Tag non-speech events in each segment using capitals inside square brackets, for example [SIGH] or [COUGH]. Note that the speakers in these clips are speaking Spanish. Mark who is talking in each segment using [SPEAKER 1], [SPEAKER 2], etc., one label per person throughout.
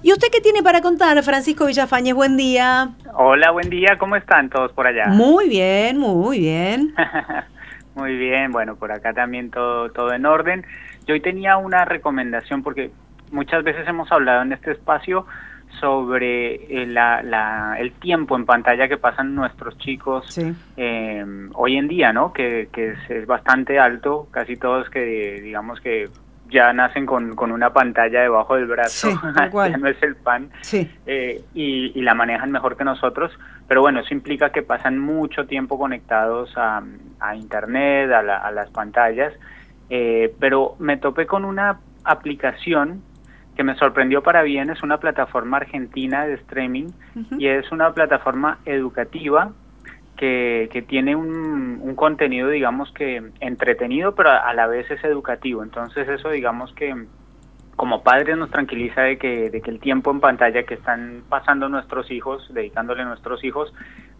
[SPEAKER 1] ¿Y usted qué tiene para contar, Francisco Villafañez? Buen día.
[SPEAKER 2] Hola, buen día. ¿Cómo están todos por allá?
[SPEAKER 1] Muy bien, muy bien. [LAUGHS]
[SPEAKER 2] muy bien. Bueno, por acá también todo, todo en orden. Yo hoy tenía una recomendación porque muchas veces hemos hablado en este espacio sobre eh, la, el tiempo en pantalla que pasan nuestros chicos eh, hoy en día, ¿no? Que, que es, es, bastante alto, casi todos que digamos que ya nacen con, con una pantalla debajo del brazo, [LAUGHS] ya no es el pan, eh, y, la manejan mejor que nosotros, pero bueno, eso implica que pasan mucho tiempo conectados a, a Internet, a, a, las pantallas, eh, pero me topé con una aplicación que me sorprendió para bien, es una plataforma argentina de streaming y es una plataforma educativa que, tiene un, contenido, digamos que entretenido, pero a, la vez es educativo. Entonces eso, digamos que como padres nos tranquiliza de que, de que el tiempo en pantalla que están pasando nuestros hijos, dedicándole a nuestros hijos,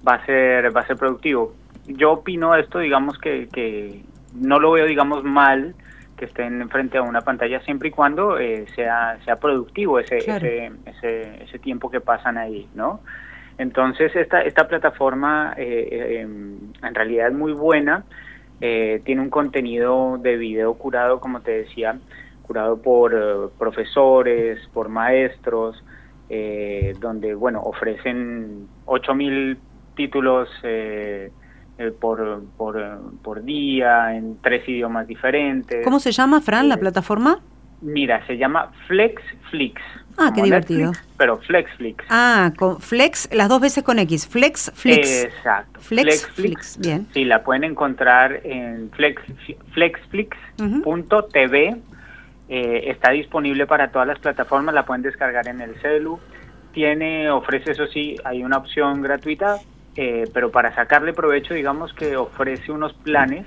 [SPEAKER 2] va a ser, va a ser productivo. Yo opino esto, digamos que, que no lo veo, digamos, mal que estén frente a una pantalla siempre y cuando eh, sea, sea productivo ese, ese, ese, ese tiempo que pasan ahí, ¿no? Entonces, esta, esta plataforma eh, eh, en realidad es muy buena, eh, tiene un contenido de video curado, como te decía, curado por profesores, por maestros, donde, bueno, ofrecen 8.000 títulos por, por, por día en tres idiomas diferentes.
[SPEAKER 1] ¿Cómo se llama, Fran, la plataforma?
[SPEAKER 2] Mira, se llama FlexFlix.
[SPEAKER 1] Ah, qué divertido.
[SPEAKER 2] pero FlexFlix.
[SPEAKER 1] Ah, con Flex, las dos veces con X. FlexFlix.
[SPEAKER 2] Exacto.
[SPEAKER 1] FlexFlix, bien.
[SPEAKER 2] Sí, la pueden encontrar en flex, flexflix.tv. Eh, está disponible para todas las plataformas, la pueden descargar en el celu. Tiene, ofrece, eso sí, hay una opción gratuita, eh, pero para sacarle provecho, digamos que ofrece unos planes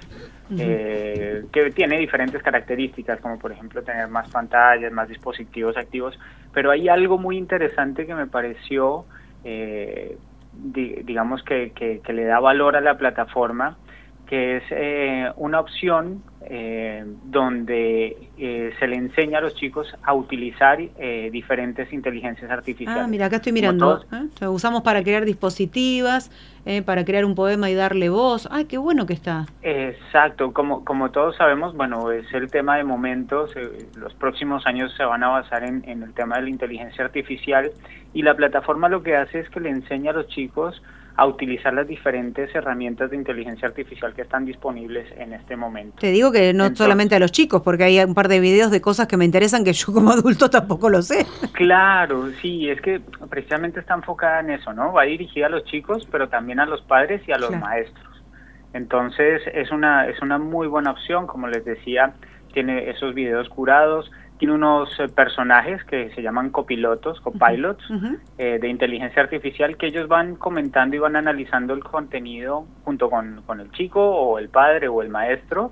[SPEAKER 2] eh, que tiene diferentes características, como por ejemplo tener más pantallas, más dispositivos activos, pero hay algo muy interesante que me pareció, eh, digamos, que, que, le da valor a la plataforma, que es eh, una opción eh, donde eh, se le enseña a los chicos a utilizar eh, diferentes inteligencias artificiales.
[SPEAKER 1] Ah, mira, acá estoy mirando. Lo usamos para crear dispositivas, para crear un poema y darle voz. ¡Ay, qué bueno que está!
[SPEAKER 2] Exacto. Como, como todos sabemos, bueno, es el tema de momentos. los próximos años se van a basar en, en el tema de la inteligencia artificial y la plataforma lo que hace es que le enseña a los chicos a utilizar las diferentes herramientas de inteligencia artificial que están disponibles en este momento.
[SPEAKER 1] Te digo que no solamente a los chicos, porque hay un par de videos de cosas que me interesan que yo como adulto tampoco lo sé.
[SPEAKER 2] Claro, sí, es que precisamente está enfocada en eso, ¿no? Va dirigida a los chicos, pero también a los padres y a los maestros. Entonces es una es una muy buena opción, como les decía, tiene esos videos curados, tiene unos eh, personajes que se llaman copilotos, copilots, eh, de inteligencia artificial que ellos van comentando y van analizando el contenido junto con, con el chico o el padre o el maestro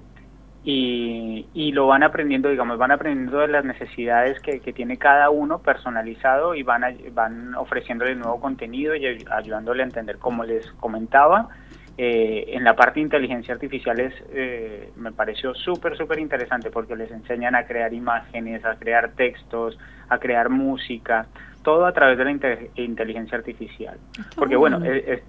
[SPEAKER 2] y, y, lo van aprendiendo, digamos, van aprendiendo de las necesidades que, que tiene cada uno personalizado y van, van ofreciéndole nuevo contenido y ayudándole a entender, como les comentaba, eh, en la parte de inteligencia artificial es, eh, me pareció súper, súper interesante porque les enseñan a crear imágenes, a crear textos, a crear música, todo a través de la inteligencia artificial. Porque bueno,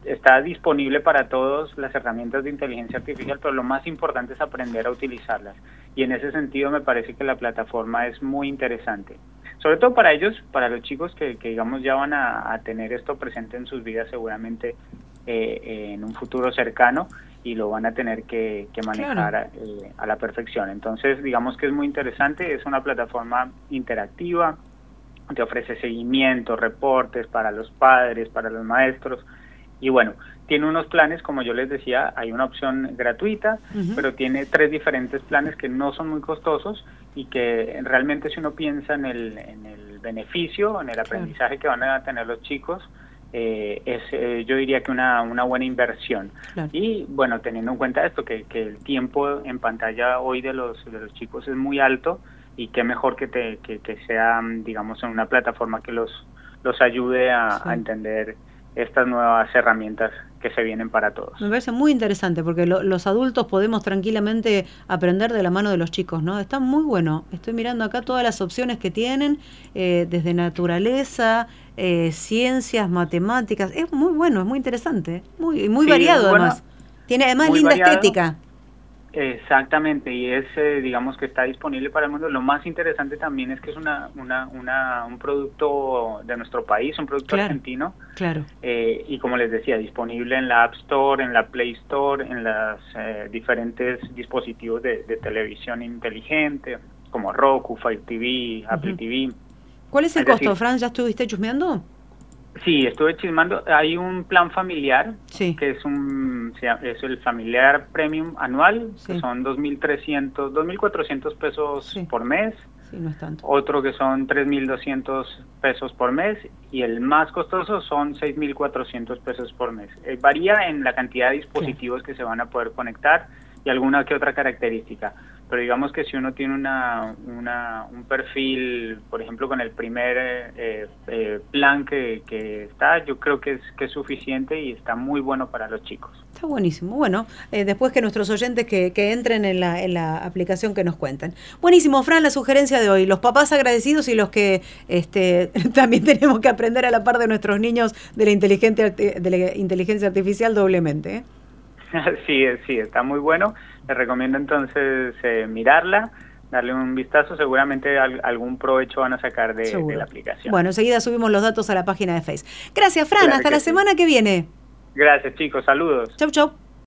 [SPEAKER 2] está disponible para todos las herramientas de inteligencia artificial, pero lo más importante es aprender a utilizarlas. Y en ese sentido me parece que la plataforma es muy interesante. Sobre todo para ellos, para los chicos que, digamos ya van a, a tener esto presente en sus vidas seguramente eh, en un futuro cercano y lo van a tener que, manejar eh, a, la perfección. Entonces, digamos que es muy interesante, es una plataforma interactiva, te ofrece seguimiento, reportes para los padres, para los maestros, y bueno, tiene unos planes, como yo les decía, hay una opción gratuita, pero tiene tres diferentes planes que no son muy costosos y que realmente si uno piensa en el, en el beneficio, en el aprendizaje que van a tener los chicos, eh, es eh, yo diría que una, una buena inversión. Y bueno, teniendo en cuenta esto, que, que, el tiempo en pantalla hoy de los, de los chicos es muy alto y qué mejor que, te, que, que sea, digamos, en una plataforma que los, los ayude a, a entender estas nuevas herramientas que se vienen para todos.
[SPEAKER 1] Me parece muy interesante porque los adultos podemos tranquilamente aprender de la mano de los chicos, ¿no? Está muy bueno. Estoy mirando acá todas las opciones que tienen, eh, desde naturaleza, eh, ciencias, matemáticas. Es muy bueno, es muy interesante, muy muy variado además. Tiene además linda estética.
[SPEAKER 2] Exactamente, y es, eh, digamos, que está disponible para el mundo. Lo más interesante también es que es una, una, una un producto de nuestro país, un producto argentino.
[SPEAKER 1] Claro.
[SPEAKER 2] Eh, y como les decía, disponible en la App Store, en la Play Store, en los eh, diferentes dispositivos de, televisión inteligente, como Roku, Fire TV, Apple TV.
[SPEAKER 1] ¿Cuál es el costo, Fran? ¿Ya estuviste chusmeando?
[SPEAKER 2] Sí, estuve chismando. Hay un plan familiar que es un es el familiar premium anual, que son 2.300, 2.400 pesos por mes.
[SPEAKER 1] Sí, no es tanto.
[SPEAKER 2] Otro que son 3.200 pesos por mes y el más costoso son 6.400 pesos por mes. Eh, varía en la cantidad de dispositivos que se van a poder conectar y alguna que otra característica pero digamos que si uno tiene una, un perfil, por ejemplo, con el primer eh, eh, plan que, está, yo creo que es, que es suficiente y está muy bueno para los chicos.
[SPEAKER 1] Está buenísimo. Bueno, eh, después que nuestros oyentes que, que entren en la, en la aplicación que nos cuenten. Buenísimo, Fran, la sugerencia de hoy. Los papás agradecidos y los que este, [LAUGHS] también tenemos que aprender a la par de nuestros niños de la, inteligente, de la inteligencia artificial doblemente. [LAUGHS]
[SPEAKER 2] sí, sí, está muy bueno. Les recomiendo entonces eh, mirarla, darle un vistazo. Seguramente algún provecho van a sacar de, la aplicación.
[SPEAKER 1] Bueno, enseguida subimos los datos a la página de Facebook. Gracias, Fran. hasta la semana que viene.
[SPEAKER 2] Gracias, chicos. Saludos.
[SPEAKER 1] Chau, chau.